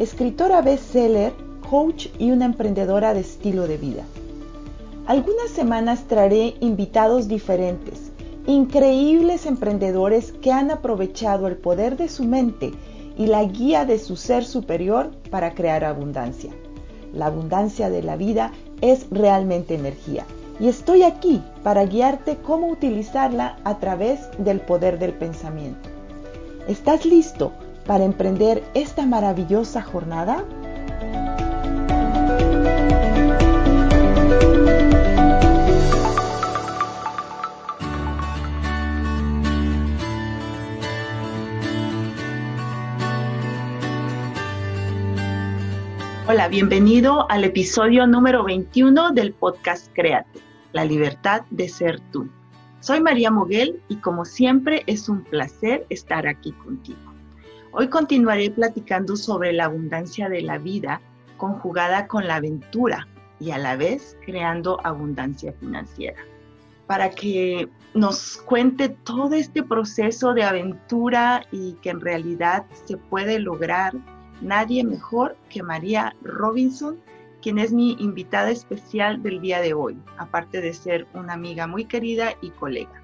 escritora bestseller, coach y una emprendedora de estilo de vida. Algunas semanas traeré invitados diferentes, increíbles emprendedores que han aprovechado el poder de su mente y la guía de su ser superior para crear abundancia. La abundancia de la vida es realmente energía y estoy aquí para guiarte cómo utilizarla a través del poder del pensamiento. ¿Estás listo para emprender esta maravillosa jornada? Hola, bienvenido al episodio número 21 del podcast Créate, la libertad de ser tú. Soy María Moguel y como siempre es un placer estar aquí contigo. Hoy continuaré platicando sobre la abundancia de la vida conjugada con la aventura y a la vez creando abundancia financiera. Para que nos cuente todo este proceso de aventura y que en realidad se puede lograr nadie mejor que María Robinson, quien es mi invitada especial del día de hoy, aparte de ser una amiga muy querida y colega.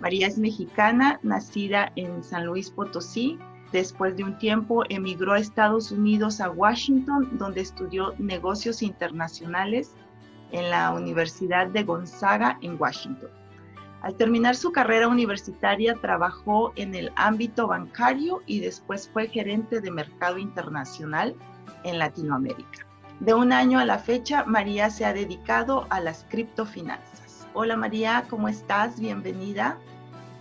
María es mexicana, nacida en San Luis Potosí. Después de un tiempo emigró a Estados Unidos, a Washington, donde estudió negocios internacionales en la Universidad de Gonzaga en Washington. Al terminar su carrera universitaria trabajó en el ámbito bancario y después fue gerente de mercado internacional en Latinoamérica. De un año a la fecha, María se ha dedicado a las criptofinanzas. Hola María, ¿cómo estás? Bienvenida.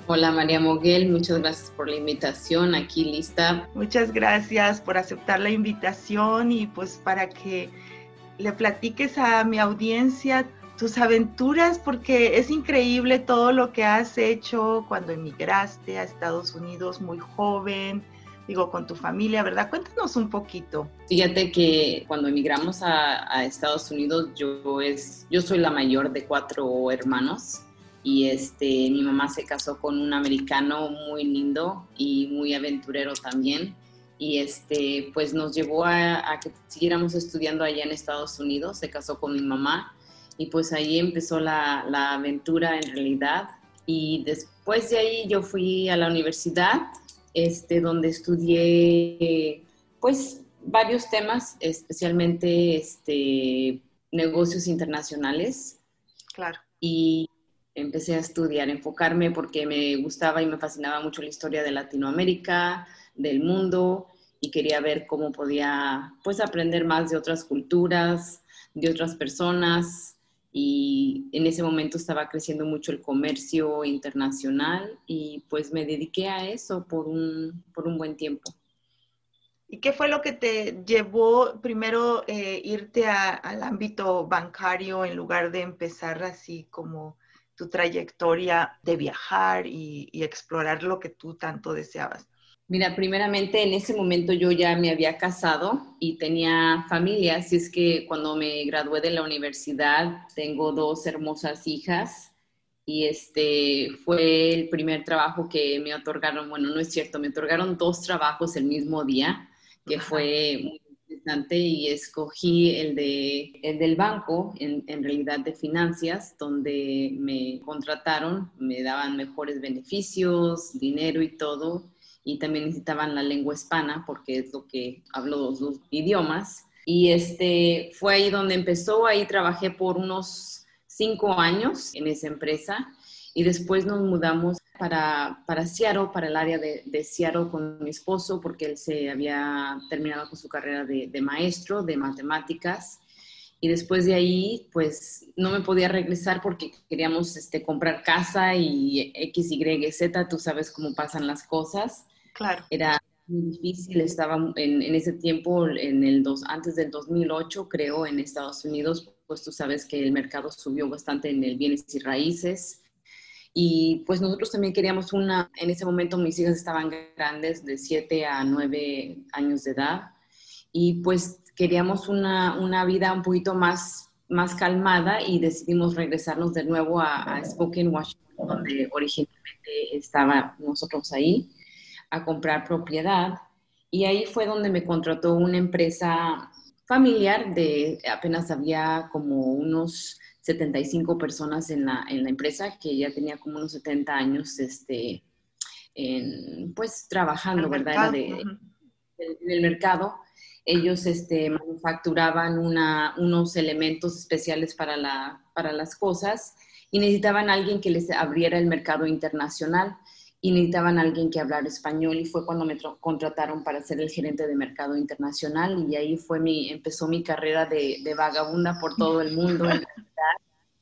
Hola María Moguel, muchas gracias por la invitación, aquí lista. Muchas gracias por aceptar la invitación y pues para que le platiques a mi audiencia tus aventuras, porque es increíble todo lo que has hecho cuando emigraste a Estados Unidos muy joven, digo, con tu familia, ¿verdad? Cuéntanos un poquito. Fíjate que cuando emigramos a, Estados Unidos, yo, es, yo soy la mayor de cuatro hermanos y este, mi mamá se casó con un americano muy lindo y muy aventurero también. Y este, pues nos llevó a, a que siguiéramos estudiando allá en Estados Unidos. Se casó con mi mamá y pues ahí empezó la, aventura en realidad. Y después de ahí yo fui a la universidad, este, donde estudié pues varios temas, especialmente este, negocios internacionales. Claro. Y empecé a estudiar, enfocarme porque me gustaba y me fascinaba mucho la historia de Latinoamérica, del mundo, y quería ver cómo podía pues aprender más de otras culturas, de otras personas, y en ese momento estaba creciendo mucho el comercio internacional y pues me dediqué a eso por un, por un buen tiempo. ¿Y qué fue lo que te llevó primero eh, irte al ámbito bancario en lugar de empezar así como tu trayectoria de viajar y explorar lo que tú tanto deseabas? Mira, primeramente en ese momento yo ya me había casado y tenía familia, así es que cuando me gradué de la universidad tengo dos hermosas hijas y este fue el primer trabajo que me otorgaron, bueno, no es cierto, me otorgaron dos trabajos el mismo día, que fue muy interesante y escogí el, de, el del banco, en, en realidad de finanzas, donde me contrataron, me daban mejores beneficios, dinero y todo y también necesitaban la lengua hispana porque es lo que hablo los dos idiomas. Y este, fue ahí donde empezó, ahí trabajé por unos cinco años en esa empresa y después nos mudamos para, para Seattle, para el área de, de Seattle con mi esposo porque él se había terminado con su carrera de, de maestro de matemáticas y después de ahí, pues no me podía regresar porque queríamos este, comprar casa y X, Y, Z, tú sabes cómo pasan las cosas. Claro. Era muy difícil, estaba en, en, ese tiempo, en el dos, antes del 2008, creo, en Estados Unidos, pues tú sabes que el mercado subió bastante en el bienes y raíces. Y pues nosotros también queríamos una, en ese momento mis hijas estaban grandes, de 7 a 9 años de edad, y pues queríamos una, una vida un poquito más, más calmada y decidimos regresarnos de nuevo a, a Spokane, Washington, donde originalmente estaba nosotros ahí, a comprar propiedad. Y ahí fue donde me contrató una empresa familiar de apenas había como unos 75 personas en la, en la empresa, que ya tenía como unos 70 años este, en, pues trabajando, ¿verdad? de, el mercado. Ellos este, manufacturaban una, unos elementos especiales para, la, para las cosas y necesitaban alguien que les abriera el mercado internacional y necesitaban alguien que hablara español y fue cuando me contrataron para ser el gerente de mercado internacional y ahí fue mi, empezó mi carrera de, de vagabunda por todo el mundo.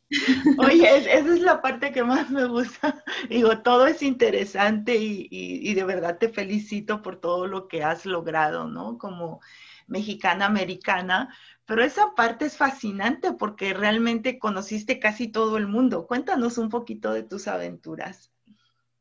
Oye, esa es la parte que más me gusta. Digo, todo es interesante y, y, y, de verdad te felicito por todo lo que has logrado, ¿no? Como mexicana americana, pero esa parte es fascinante porque realmente conociste casi todo el mundo. Cuéntanos un poquito de tus aventuras.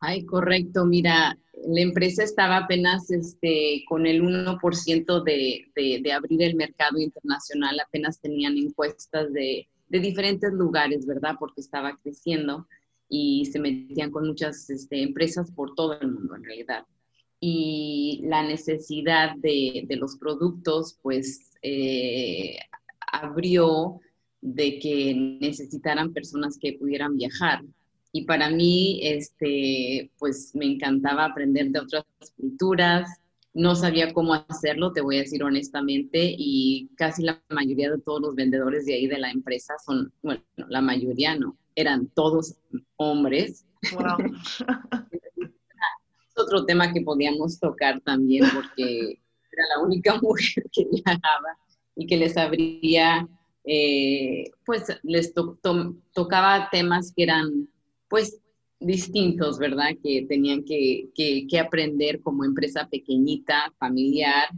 Ay, correcto. Mira, la empresa estaba apenas este, con el 1% de, de, de, abrir el mercado internacional, apenas tenían encuestas de, de, diferentes lugares, ¿verdad? Porque estaba creciendo y se metían con muchas este, empresas por todo el mundo en realidad. Y la necesidad de, los productos, pues, eh, abrió de que necesitaran personas que pudieran viajar y para mí, este, pues me encantaba aprender de otras culturas. No sabía cómo hacerlo, te voy a decir honestamente, y casi la mayoría de todos los vendedores de ahí de la empresa son, bueno, la mayoría no, eran todos hombres. Wow. es otro tema que podíamos tocar también porque era la única mujer que viajaba y que les abría, eh, pues les tocaba temas que eran pues distintos, ¿verdad? Que tenían que, que, aprender como empresa pequeñita, familiar,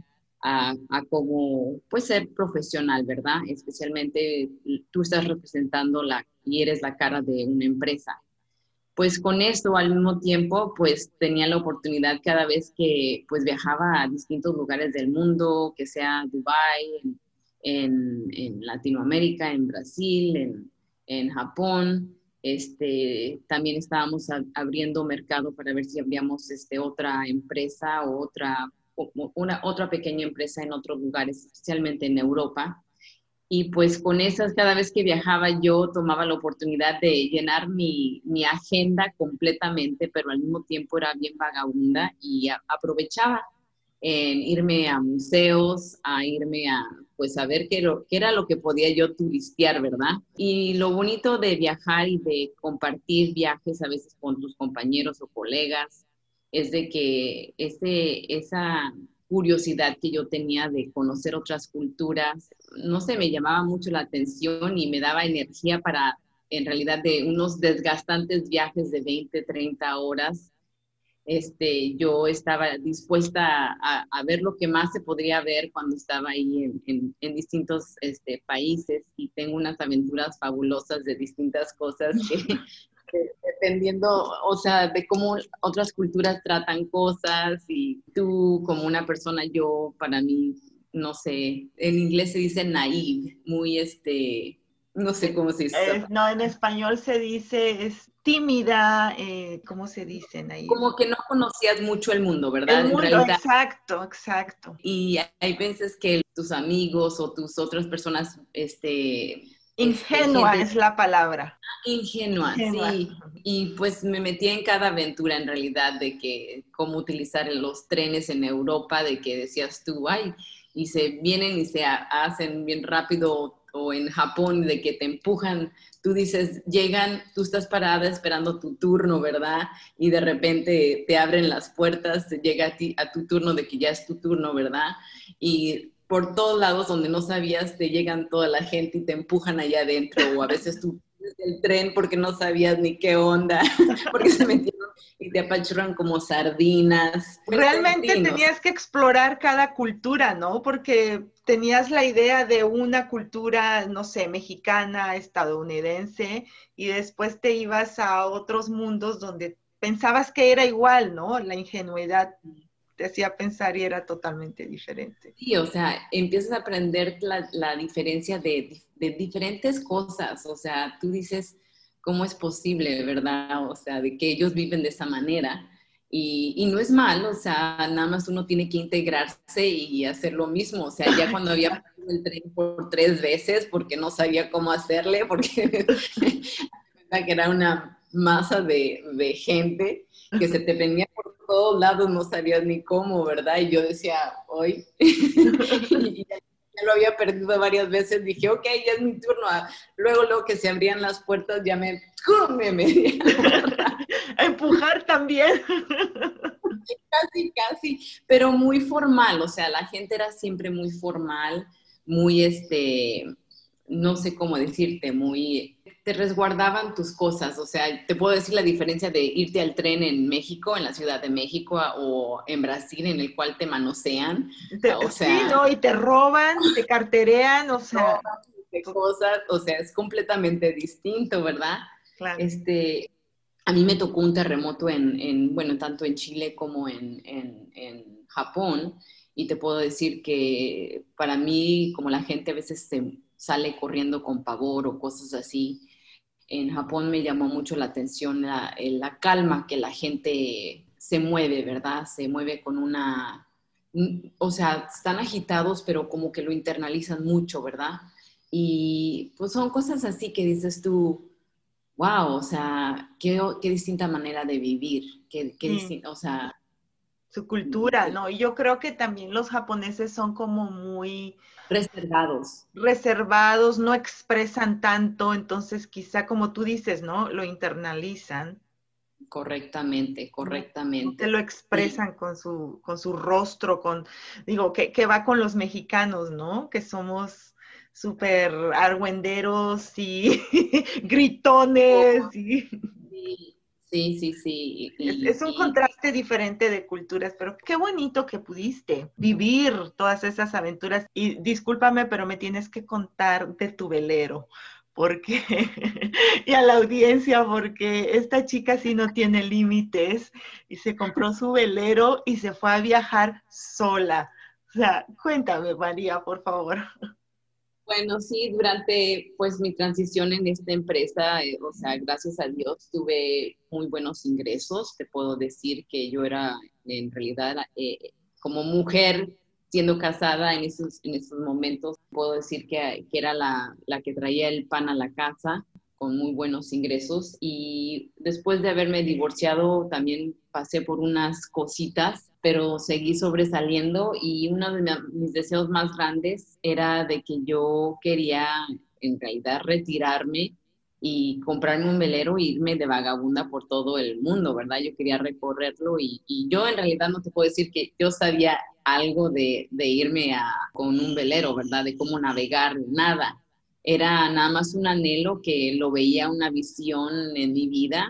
a, a cómo pues ser profesional, ¿verdad? Especialmente tú estás representando la y eres la cara de una empresa. Pues con esto al mismo tiempo pues tenía la oportunidad cada vez que pues viajaba a distintos lugares del mundo, que sea Dubai, en, en, Latinoamérica, en Brasil, en, en Japón, este, también estábamos abriendo mercado para ver si abríamos este, otra empresa o otra, una, otra pequeña empresa en otros lugares, especialmente en Europa. Y pues con esas, cada vez que viajaba yo tomaba la oportunidad de llenar mi, mi agenda completamente, pero al mismo tiempo era bien vagabunda y aprovechaba en irme a museos, a irme a, pues, lo, qué era lo que podía yo turistear, ¿verdad? Y lo bonito de viajar y de compartir viajes a veces con tus compañeros o colegas es de que ese, esa curiosidad que yo tenía de conocer otras culturas, no sé, me llamaba mucho la atención y me daba energía para, en realidad, de unos desgastantes viajes de 20, 30 horas este, yo estaba dispuesta a, ver lo que más se podría ver cuando estaba ahí en, en, distintos este, países y tengo unas aventuras fabulosas de distintas cosas que, dependiendo, o sea, de cómo otras culturas tratan cosas y tú como una persona, yo para mí, no sé, en inglés se dice naive, muy este, no sé cómo se dice. Eh, no, en español se dice es tímida, eh, ¿cómo se dicen ahí? Como que no conocías mucho el mundo, ¿verdad? El mundo, exacto, exacto. Y hay veces que tus amigos o tus otras personas, este... Ingenua es la palabra. Ingenua, sí. Y pues me metí en cada aventura en realidad de que cómo utilizar los trenes en Europa, de que decías tú, ay, y se vienen y se hacen bien rápido o en Japón de que te empujan, tú dices, llegan, tú estás parada esperando tu turno, ¿verdad? Y de repente te abren las puertas, llega a ti a tu turno de que ya es tu turno, ¿verdad? Y por todos lados donde no sabías te llegan toda la gente y te empujan allá adentro o a veces tú del tren porque no sabías ni qué onda, porque se metieron y te apachurran como sardinas. Realmente tenías que explorar cada cultura, ¿no? Porque tenías la idea de una cultura, no sé, mexicana, estadounidense, y después te ibas a otros mundos donde pensabas que era igual, ¿no? La ingenuidad te hacía pensar y era totalmente diferente. Sí, o sea, empiezas a aprender la, diferencia de, de, diferentes cosas, o sea, tú dices, ¿cómo es posible, verdad? O sea, de que ellos viven de esa manera. Y, y, no es malo, o sea, nada más uno tiene que integrarse y hacer lo mismo. O sea, ya cuando había pasado el tren por tres veces porque no sabía cómo hacerle, porque que era una masa de, de gente que se te venía por todos lados, no sabías ni cómo, ¿verdad? Y yo decía, hoy, y ya, lo había perdido varias veces, dije, ok, ya es mi turno. Luego, luego que se abrían las puertas, ya me, me, me empujar también. casi, casi, pero muy formal, o sea, la gente era siempre muy formal, muy, este, no sé cómo decirte, muy te resguardaban tus cosas. O sea, te puedo decir la diferencia de irte al tren en México, en la Ciudad de México, o en Brasil, en el cual te manosean. o sea, sí, ¿no? Y te roban, te carterean, o sea. cosas, o sea, es completamente distinto, ¿verdad? Claro. Este, a mí me tocó un terremoto en, en bueno, tanto en Chile como en, en, en Japón, y te puedo decir que para mí, como la gente a veces se sale corriendo con pavor o cosas así, en Japón me llamó mucho la atención la, la, calma que la gente se mueve, ¿verdad? Se mueve con una, o sea, están agitados, pero como que lo internalizan mucho, ¿verdad? Y pues son cosas así que dices tú, wow, o sea, qué, qué distinta manera de vivir, qué, qué o sea... Su cultura, ¿no? Y yo creo que también los japoneses son como muy reservados. Reservados, no expresan tanto, entonces quizá como tú dices, ¿no? Lo internalizan. Correctamente, correctamente. Se lo expresan con, su, con su rostro, con, digo, que, que va con los mexicanos, ¿no? Que somos súper argüenderos y gritones. Y... Sí, sí, sí. es, un contraste diferente de culturas, pero qué bonito que pudiste vivir todas esas aventuras. Y discúlpame, pero me tienes que contar de tu velero, porque, y a la audiencia, porque esta chica sí no tiene límites y se compró su velero y se fue a viajar sola. O sea, cuéntame, María, por favor. Bueno, sí, durante pues mi transición en esta empresa, eh, o sea, gracias a Dios tuve muy buenos ingresos. Te puedo decir que yo era en realidad eh, como mujer siendo casada en esos, en esos momentos, puedo decir que, que era la, la que traía el pan a la casa con muy buenos ingresos y después de haberme divorciado también pasé por unas cositas pero seguí sobresaliendo y uno de mis deseos más grandes era de que yo quería en realidad retirarme y comprarme un velero e irme de vagabunda por todo el mundo, ¿verdad? Yo quería recorrerlo y, yo en realidad no te puedo decir que yo sabía algo de, de irme a, con un velero, ¿verdad? De cómo navegar, nada. Era nada más un anhelo que lo veía una visión en mi vida.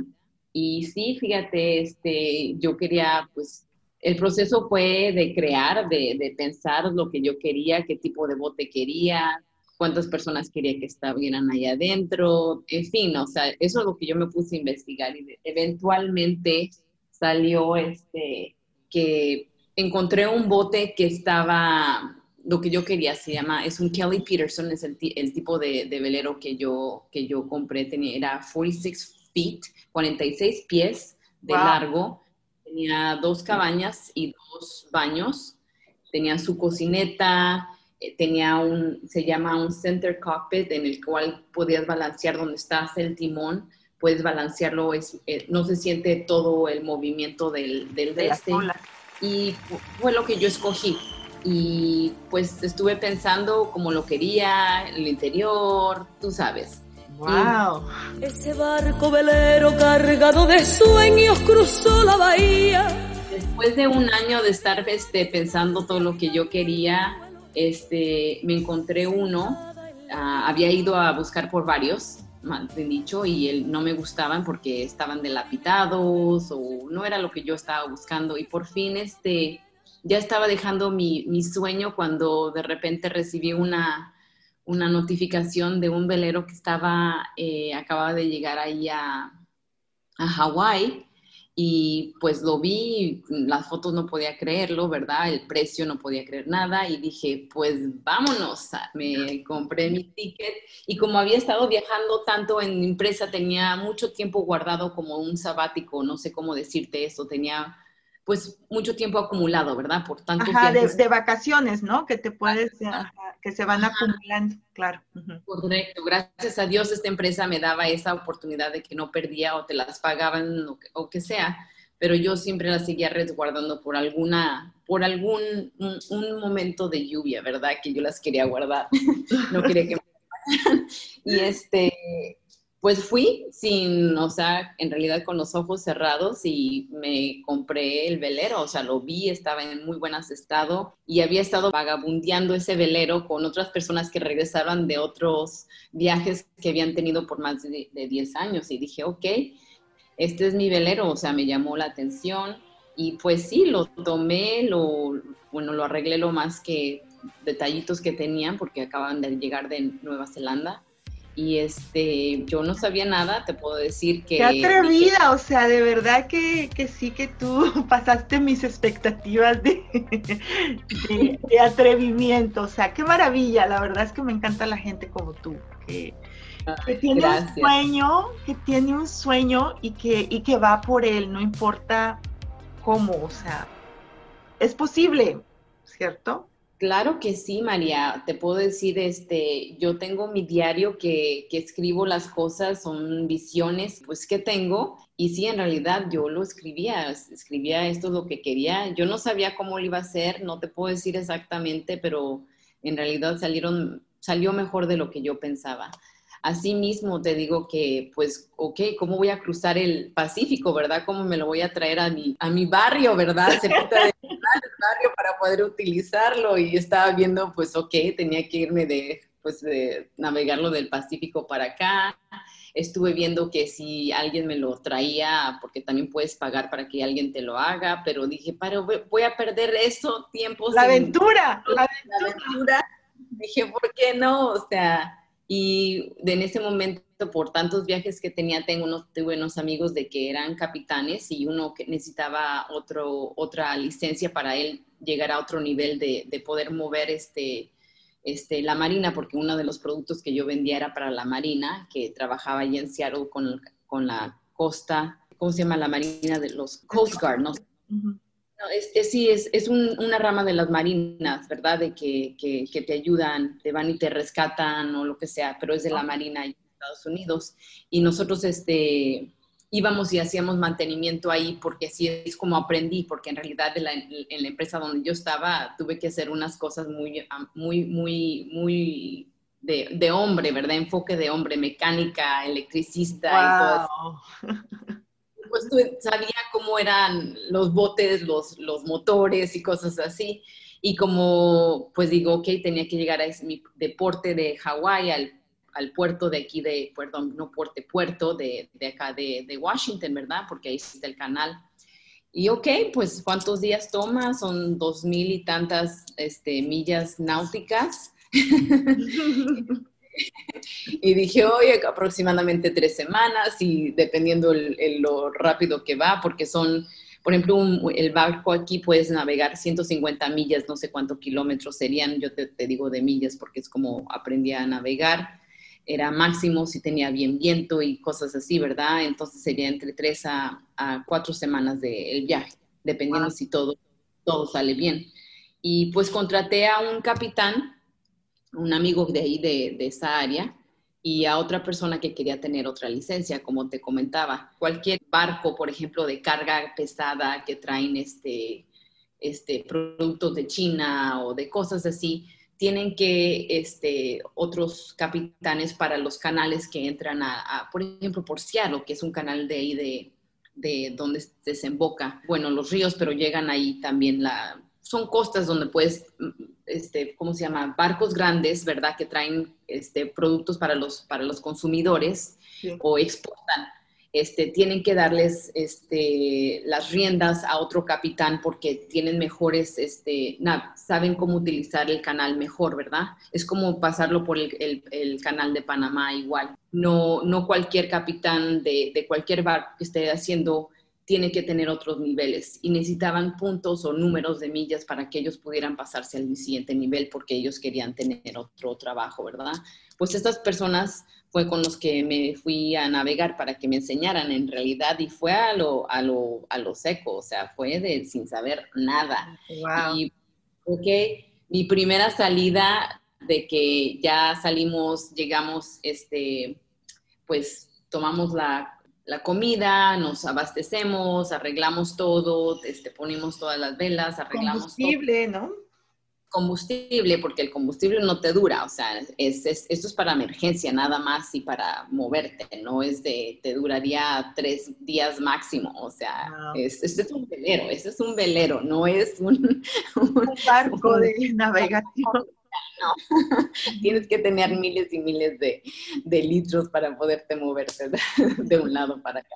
Y sí, fíjate, este, yo quería pues el proceso fue de crear, de, pensar lo que yo quería, qué tipo de bote quería, cuántas personas quería que estuvieran ahí adentro, en fin, o sea, eso es lo que yo me puse a investigar y eventualmente salió este, que encontré un bote que estaba, lo que yo quería, se llama, es un Kelly Peterson, es el, tipo de, velero que yo, que yo compré, tenía, era 46 feet, 46 pies de largo. Tenía dos cabañas y dos baños, tenía su cocineta, eh, tenía un, se llama un center cockpit en el cual podías balancear donde estás el timón, puedes balancearlo, es, eh, no se siente todo el movimiento del, del de este. Y fue lo que yo escogí. Y pues estuve pensando como lo quería, el interior, tú sabes. Wow. Ese barco velero cargado de sueños cruzó la bahía. Después de un año de estar este, pensando todo lo que yo quería, este, me encontré uno. Ah, había ido a buscar por varios más bien dicho, y él, no me gustaban porque estaban delapidados o no era lo que yo estaba buscando. Y por fin, este, ya estaba dejando mi, mi sueño cuando de repente recibí una, una notificación de un velero que estaba, eh, acababa de llegar ahí a, a Hawái y pues lo vi, las fotos no podía creerlo, ¿verdad? El precio no podía creer nada y dije, pues vámonos, me compré mi ticket y como había estado viajando tanto en empresa, tenía mucho tiempo guardado como un sabático, no sé cómo decirte eso, tenía pues mucho tiempo acumulado, ¿verdad? Por tanto Ajá, de, vacaciones, ¿no? Que te puedes, que se van acumulando, claro. Correcto, gracias a Dios esta empresa me daba esa oportunidad de que no perdía o te las pagaban o que, sea, pero yo siempre las seguía resguardando por alguna, por algún un, momento de lluvia, ¿verdad? Que yo las quería guardar, no quería que me y este, pues fui sin, o sea, en realidad con los ojos cerrados y me compré el velero, o sea, lo vi, estaba en muy buen estado y había estado vagabundeando ese velero con otras personas que regresaban de otros viajes que habían tenido por más de, 10 años y dije, ok, este es mi velero, o sea, me llamó la atención y pues sí, lo tomé, lo, bueno, lo arreglé lo más que detallitos que tenían porque acaban de llegar de Nueva Zelanda y este, yo no sabía nada, te puedo decir que... ¡Qué atrevida! O sea, de verdad que, sí que tú pasaste mis expectativas de, de, atrevimiento, o sea, qué maravilla, la verdad es que me encanta la gente como tú, que, tiene un sueño, que tiene un sueño y que, y que va por él, no importa cómo, o sea, es posible, ¿cierto? Claro que sí, María. Te puedo decir, este, yo tengo mi diario que, que, escribo las cosas, son visiones, pues que tengo. Y sí, en realidad yo lo escribía, escribía esto lo que quería. Yo no sabía cómo lo iba a hacer, no te puedo decir exactamente, pero en realidad salieron, salió mejor de lo que yo pensaba. Asimismo, te digo que, pues, ok, ¿cómo voy a cruzar el Pacífico, verdad? ¿Cómo me lo voy a traer a mi, a mi barrio, verdad? Cerquita de barrio para poder utilizarlo y estaba viendo, pues, ok, tenía que irme de, pues, de navegarlo del Pacífico para acá. Estuve viendo que si alguien me lo traía, porque también puedes pagar para que alguien te lo haga, pero dije, pero voy a perder eso, tiempo. La aventura, la aventura. Dije, ¿por qué no? O sea, y en ese momento, por tantos viajes que tenía, tengo unos buenos amigos de que eran capitanes y uno que necesitaba otro, otra licencia para él llegar a otro nivel de, de poder mover este, este, la marina, porque uno de los productos que yo vendía era para la marina, que trabajaba allí en Seattle con, con la costa, ¿cómo se llama? La marina de los Coast Guard, ¿no? Es, sí, es, es una rama de las marinas, ¿verdad? De que, que, te ayudan, te van y te rescatan o lo que sea, pero es de la marina en Estados Unidos. Y nosotros este, íbamos y hacíamos mantenimiento ahí porque así es como aprendí, porque en realidad en la, empresa donde yo estaba tuve que hacer unas cosas muy, muy, muy, muy de, de hombre, ¿verdad? Enfoque de hombre, mecánica, electricista y todo eso. pues sabía cómo eran los botes, los, los motores y cosas así. Y como, pues digo, ok, tenía que llegar a ese, mi deporte de Hawái, al, al, puerto de aquí de, perdón, no puerto, puerto de, de acá de, de, Washington, ¿verdad? Porque ahí está el canal. Y ok, pues ¿cuántos días toma? Son dos mil y tantas este, millas náuticas. y dije, oye, aproximadamente tres semanas y dependiendo el, lo rápido que va, porque son, por ejemplo, el barco aquí puedes navegar 150 millas, no sé cuántos kilómetros serían, yo te, digo de millas porque es como aprendí a navegar, era máximo si tenía bien viento y cosas así, ¿verdad? Entonces sería entre tres a, cuatro semanas del viaje, dependiendo si todo, todo sale bien. Y pues contraté a un capitán un amigo de ahí, de, esa área, y a otra persona que quería tener otra licencia, como te comentaba. Cualquier barco, por ejemplo, de carga pesada que traen este, este, productos de China o de cosas así, tienen que este, otros capitanes para los canales que entran a, por ejemplo, por Seattle, que es un canal de ahí de, de donde desemboca, bueno, los ríos, pero llegan ahí también la, son costas donde puedes este, ¿cómo se llama? Barcos grandes, ¿verdad? Que traen este, productos para los, para los consumidores o exportan este, tienen que darles este, las riendas a otro capitán porque tienen mejores, este, saben cómo utilizar el canal mejor, ¿verdad? Es como pasarlo por el, canal de Panamá igual. No, no cualquier capitán de, de cualquier barco que esté haciendo tiene que tener otros niveles y necesitaban puntos o números de millas para que ellos pudieran pasarse al siguiente nivel porque ellos querían tener otro trabajo, ¿verdad? Pues estas personas fue con los que me fui a navegar para que me enseñaran en realidad y fue a lo, a lo, a lo seco, o sea, fue de sin saber nada. Wow. Y okay, mi primera salida de que ya salimos, llegamos, este, pues tomamos la, la comida, nos abastecemos, arreglamos todo, este, ponemos todas las velas, arreglamos Combustible, ¿no? combustible, porque el combustible no te dura, o sea, es, esto es para emergencia nada más y para moverte, no es de, te duraría tres días máximo, o sea, es, este es un velero, este es un velero, no es un, un, barco de navegación. No, tienes que tener miles y miles de, de litros para poderte moverte de, un lado para acá,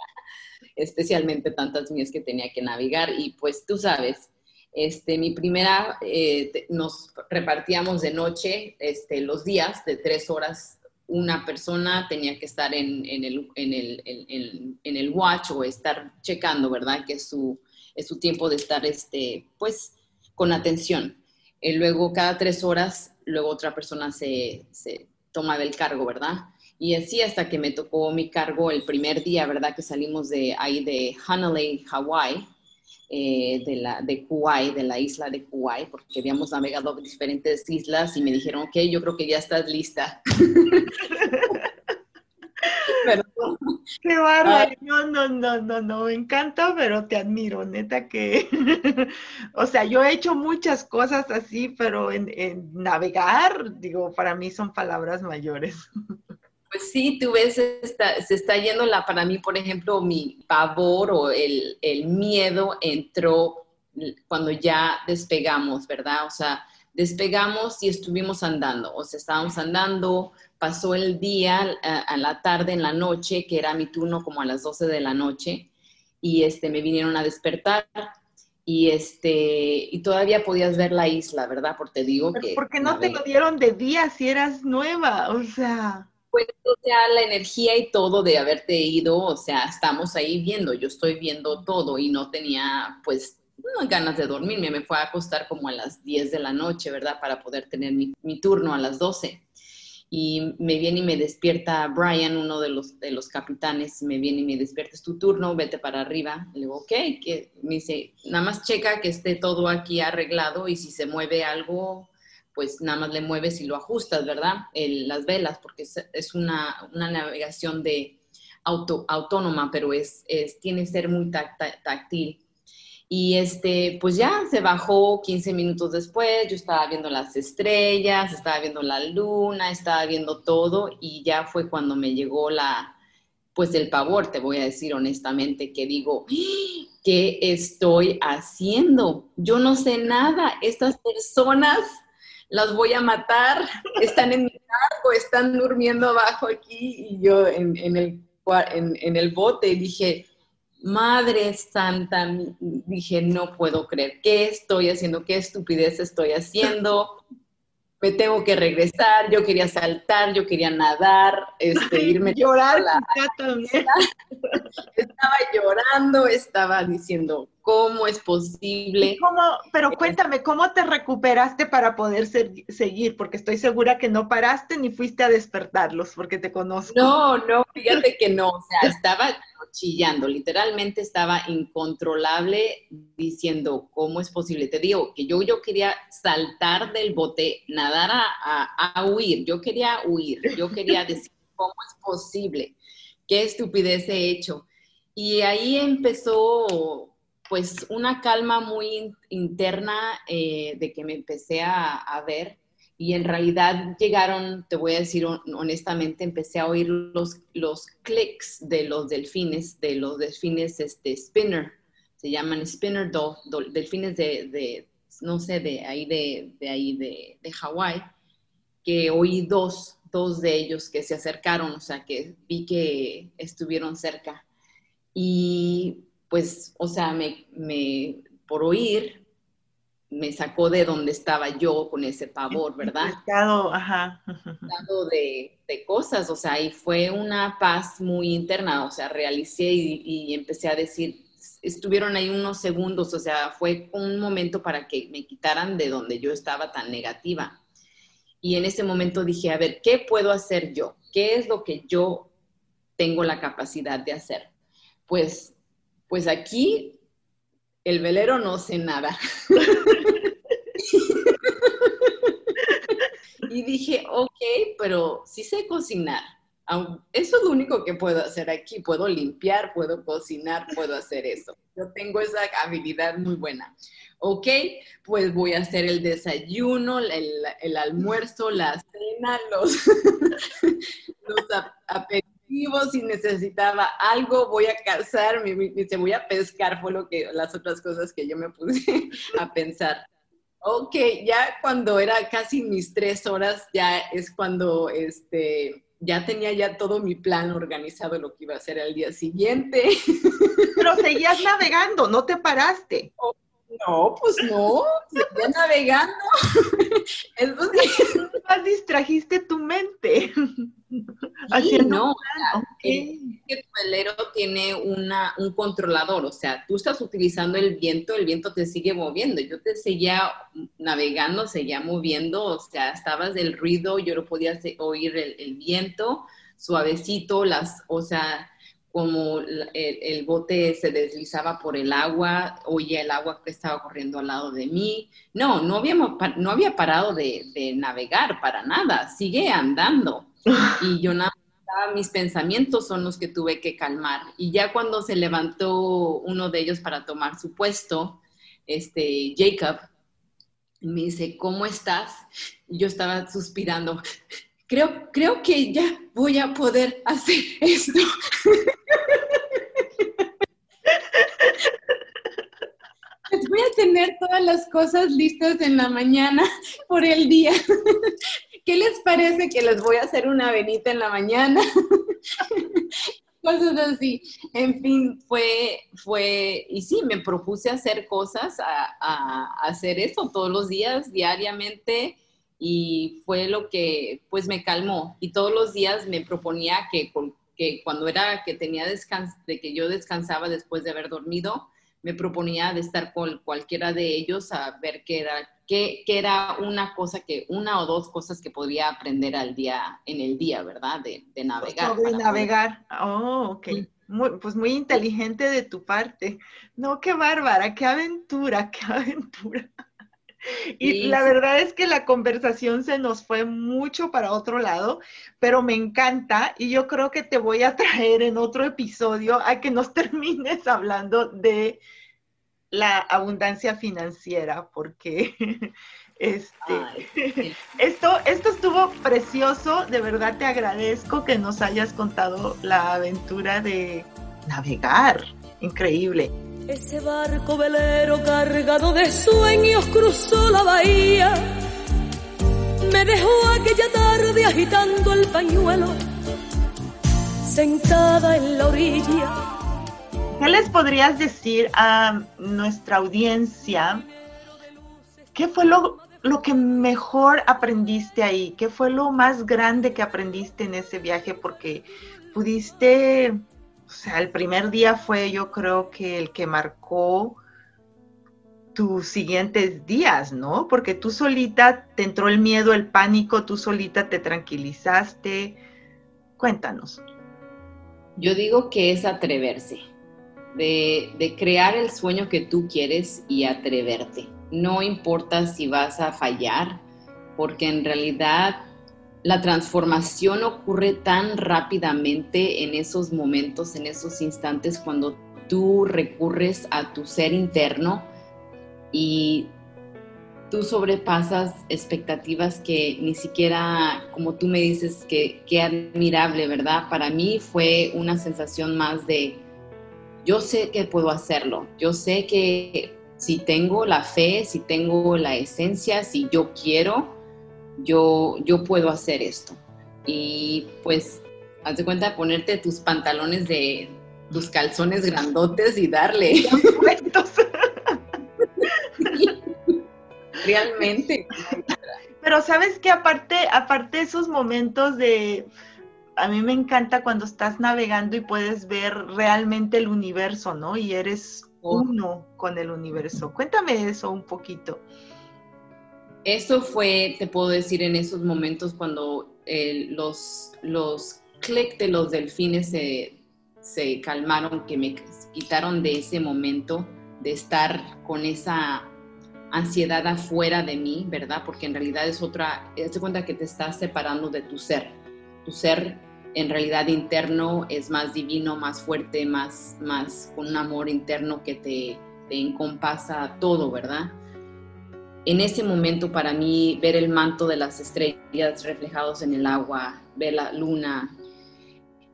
especialmente tantas millas que tenía que navegar y pues tú sabes, este, mi primera, eh, nos repartíamos de noche este, los días de tres horas. Una persona tenía que estar en, el, en, el, watch o estar checando, ¿verdad? Que es su, es su tiempo de estar, este, pues, con atención. Y luego, cada tres horas, luego otra persona se, se toma del cargo, ¿verdad? Y así hasta que me tocó mi cargo el primer día, ¿verdad? Que salimos de ahí de Hanalei, Hawái, eh, de, de Kuwait, de la isla de Kuwait, porque habíamos navegado diferentes islas y me dijeron, ok, yo creo que ya estás lista. Qué bárbaro. No, no, no, no, no, me encanta, pero te admiro, neta que, o sea, yo he hecho muchas cosas así, pero en, en navegar, digo, para mí son palabras mayores. Pues sí, tú ves, se está yendo la, para mí, por ejemplo, mi pavor o el, miedo entró cuando ya despegamos, ¿verdad? O sea, despegamos y estuvimos andando, o sea, estábamos andando, pasó el día, a, la tarde, en la noche, que era mi turno como a las 12 de la noche, y este, me vinieron a despertar y este y todavía podías ver la isla, ¿verdad? Porque te digo que porque no te lo dieron de día si eras nueva, o sea pues, o sea, la energía y todo de haberte ido, o sea, estamos ahí viendo, yo estoy viendo todo y no tenía, pues, ganas de dormirme, me fue a acostar como a las 10 de la noche, ¿verdad? Para poder tener mi, turno a las 12. Y me viene y me despierta Brian, uno de los, de los capitanes, me viene y me despierta, es tu turno, vete para arriba. Le digo, ok, que me dice, nada más checa que esté todo aquí arreglado y si se mueve algo, pues nada más le mueves y lo ajustas, ¿verdad? las velas, porque es, una, navegación de auto, autónoma, pero es, tiene que ser muy táctil. Y este, pues ya se bajó 15 minutos después, yo estaba viendo las estrellas, estaba viendo la luna, estaba viendo todo y ya fue cuando me llegó la, pues el pavor, te voy a decir honestamente, que digo. ¿qué estoy haciendo? Yo no sé nada, estas personas las voy a matar, están en mi cargo, están durmiendo abajo aquí y yo en, el, en, el bote dije, Madre Santa, dije, no puedo creer, ¿qué estoy haciendo? ¿Qué estupidez estoy haciendo? Me tengo que regresar, yo quería saltar, yo quería nadar, este, irme llorar. estaba llorando, estaba diciendo, ¿Cómo es posible? ¿Cómo, pero cuéntame, ¿cómo te recuperaste para poder seguir? Porque estoy segura que no paraste ni fuiste a despertarlos, porque te conozco. No, no, fíjate que no, o sea, estaba chillando, literalmente estaba incontrolable diciendo, ¿cómo es posible? Te digo que yo, yo quería saltar del bote, nadar a, a huir, yo quería huir, yo quería decir, ¿cómo es posible? ¿Qué estupidez he hecho? Y ahí empezó pues una calma muy interna eh, de que me empecé a, ver y en realidad llegaron, te voy a decir honestamente, empecé a oír los, los clics de los delfines, de los delfines este, spinner, se llaman spinner delfines de, no sé, de ahí de, de ahí de, de Hawái, que oí dos, dos de ellos que se acercaron, o sea, que vi que estuvieron cerca. Y pues, o sea, me, me por oír, me sacó de donde estaba yo con ese pavor, ¿verdad? Estado, ajá. De, de, cosas, o sea, y fue una paz muy interna, o sea, realicé y, y, empecé a decir, estuvieron ahí unos segundos, o sea, fue un momento para que me quitaran de donde yo estaba tan negativa. Y en ese momento dije, a ver, ¿qué puedo hacer yo? ¿Qué es lo que yo tengo la capacidad de hacer? Pues, pues aquí el velero no sé nada. y dije, ok, pero sí sé cocinar. Eso es lo único que puedo hacer aquí. Puedo limpiar, puedo cocinar, puedo hacer eso. Yo tengo esa habilidad muy buena. Ok, pues voy a hacer el desayuno, el, almuerzo, la cena, los, los apetitos si necesitaba algo, voy a cazar, se voy a pescar, fue lo que, las otras cosas que yo me puse a pensar. Ok, ya cuando era casi mis tres horas, ya es cuando este, ya tenía ya todo mi plan organizado, lo que iba a hacer al día siguiente. Pero seguías navegando, no te paraste. no, pues no, seguía navegando. Entonces, más distrajiste tu mente. No, el, velero tiene una, un controlador, o sea, tú estás utilizando el viento, el viento te sigue moviendo. Yo te seguía navegando, seguía moviendo, o sea, estabas del ruido, yo lo podía oír el, viento suavecito, las, o sea, como el, bote se deslizaba por el agua, oía el agua que estaba corriendo al lado de mí. No, no, habíamos, no había parado de, de navegar para nada, sigue andando. Y yo nada mis pensamientos son los que tuve que calmar. Y ya cuando se levantó uno de ellos para tomar su puesto, este Jacob, me dice, ¿cómo estás? Y yo estaba suspirando. Creo, creo que ya voy a poder hacer esto. Pues voy a tener todas las cosas listas en la mañana por el día. ¿Qué les parece que les voy a hacer una venita en la mañana? cosas así. En fin, fue, fue, y sí, me propuse hacer cosas, a, hacer eso todos los días, diariamente, y fue lo que, pues, me calmó. Y todos los días me proponía que, que cuando era que tenía descanso, de que yo descansaba después de haber dormido, me proponía de estar con cualquiera de ellos a ver qué era, qué, era una cosa que, una o dos cosas que podría aprender al día, en el día, ¿verdad? De, de navegar. De navegar. Oh, ok. pues muy inteligente de tu parte. No, qué bárbara, qué aventura, qué aventura. Y la verdad es que la conversación se nos fue mucho para otro lado, pero me encanta y yo creo que te voy a traer en otro episodio a que nos termines hablando de la abundancia financiera, porque este, esto, esto estuvo precioso, de verdad te agradezco que nos hayas contado la aventura de navegar, increíble. Ese barco velero cargado de sueños cruzó la bahía, me dejó aquella tarde agitando el pañuelo, sentada en la orilla ¿Qué les podrías decir a nuestra audiencia? ¿Qué fue lo, lo, que mejor aprendiste ahí? ¿Qué fue lo más grande que aprendiste en ese viaje? Porque pudiste, o sea, el primer día fue yo creo que el que marcó tus siguientes días, ¿no? Porque tú solita te entró el miedo, el pánico, tú solita te tranquilizaste. Cuéntanos. Yo digo que es atreverse de, crear el sueño que tú quieres y atreverte. No importa si vas a fallar, porque en realidad la transformación ocurre tan rápidamente en esos momentos, en esos instantes cuando tú recurres a tu ser interno y tú sobrepasas expectativas que ni siquiera, como tú me dices, que, que admirable, ¿verdad? Para mí fue una sensación más de yo sé que puedo hacerlo, yo sé que si tengo la fe, si tengo la esencia, si yo quiero, yo, yo puedo hacer esto. Y pues, haz de cuenta, ponerte tus pantalones de tus calzones grandotes y darle. Realmente. Pero sabes que aparte, aparte esos momentos de, a mí me encanta cuando estás navegando y puedes ver realmente el universo, ¿no? Y eres oh. uno con el universo. Cuéntame eso un poquito. Eso fue, te puedo decir, en esos momentos cuando eh, los, los clics de los delfines se, se calmaron, que me quitaron de ese momento de estar con esa ansiedad afuera de mí, ¿verdad? Porque en realidad es otra, te cuenta que te estás separando de tu ser. Tu ser en realidad interno es más divino, más fuerte, más, más con un amor interno que te, te encompasa todo, ¿verdad? En ese momento para mí ver el manto de las estrellas reflejados en el agua, ver la luna,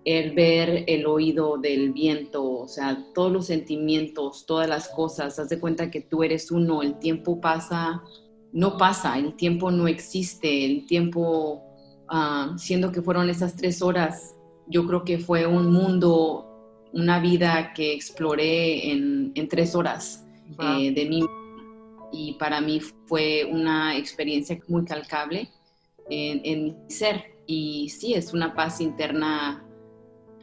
el ver el oído del viento, o sea, todos los sentimientos, todas las cosas, haz de cuenta que tú eres uno, el tiempo pasa, no pasa, el tiempo no existe, el tiempo, uh, siendo que fueron esas tres horas, yo creo que fue un mundo, una vida que exploré en, en tres horas eh, de mí. Y para mí fue una experiencia muy calcable en, en mi ser. Y sí, es una paz interna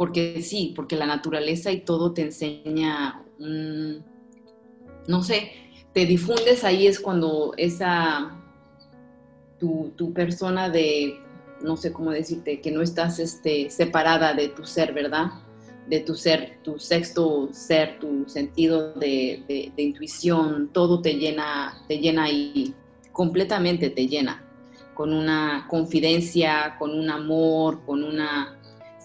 porque sí, porque la naturaleza y todo te enseña, no sé, te difundes ahí es cuando esa, tu, persona de, no sé cómo decirte, que no estás este, separada de tu ser, ¿verdad? De tu ser, tu sexto ser, tu sentido de, de intuición, todo te llena, te llena ahí, completamente te llena, con una confidencia, con un amor, con una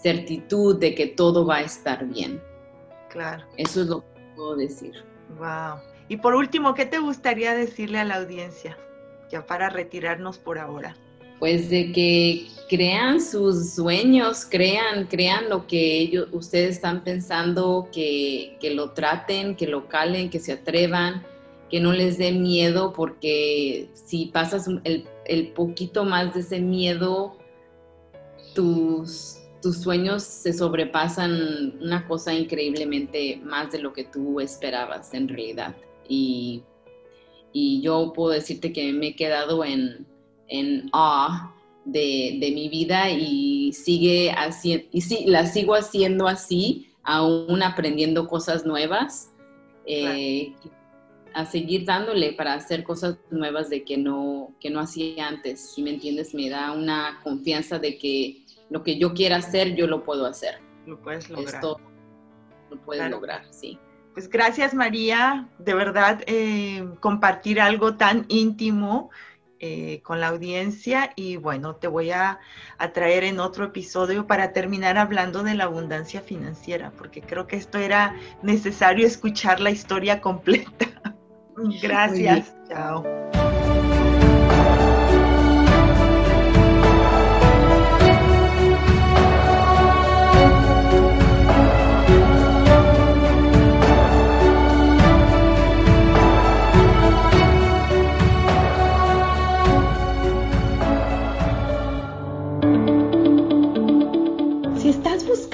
certitud de que todo va a estar bien. Claro. Eso es lo que puedo decir. Wow. Y por último, ¿qué te gustaría decirle a la audiencia? Ya para retirarnos por ahora. Pues de que crean sus sueños, crean, crean lo que ellos, ustedes están pensando, que, que lo traten, que lo calen, que se atrevan, que no les dé miedo, porque si pasas el, el poquito más de ese miedo, tus, tus sueños se sobrepasan una cosa increíblemente más de lo que tú esperabas en realidad. Y, yo puedo decirte que me he quedado en, en awe de, mi vida y sigue haciendo, y sí, la sigo haciendo así, aún aprendiendo cosas nuevas. Eh, a seguir dándole para hacer cosas nuevas de que no, que no hacía antes, si me entiendes, me da una confianza de que lo que yo quiera hacer, yo lo puedo hacer. Lo puedes lograr. Esto lo puedes lograr, sí. Pues gracias María, de verdad, eh, compartir algo tan íntimo eh, con la audiencia y bueno, te voy a, a, traer en otro episodio para terminar hablando de la abundancia financiera, porque creo que esto era necesario escuchar la historia completa. gracias, chao.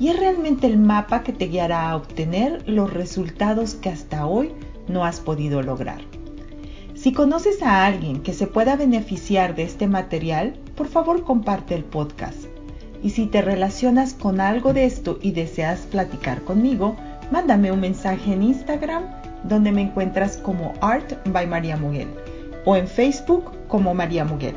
y es realmente el mapa que te guiará a obtener los resultados que hasta hoy no has podido lograr. Si conoces a alguien que se pueda beneficiar de este material, por favor comparte el podcast. Y si te relacionas con algo de esto y deseas platicar conmigo, mándame un mensaje en Instagram donde me encuentras como Art by María Muguel o en Facebook como María Muguel.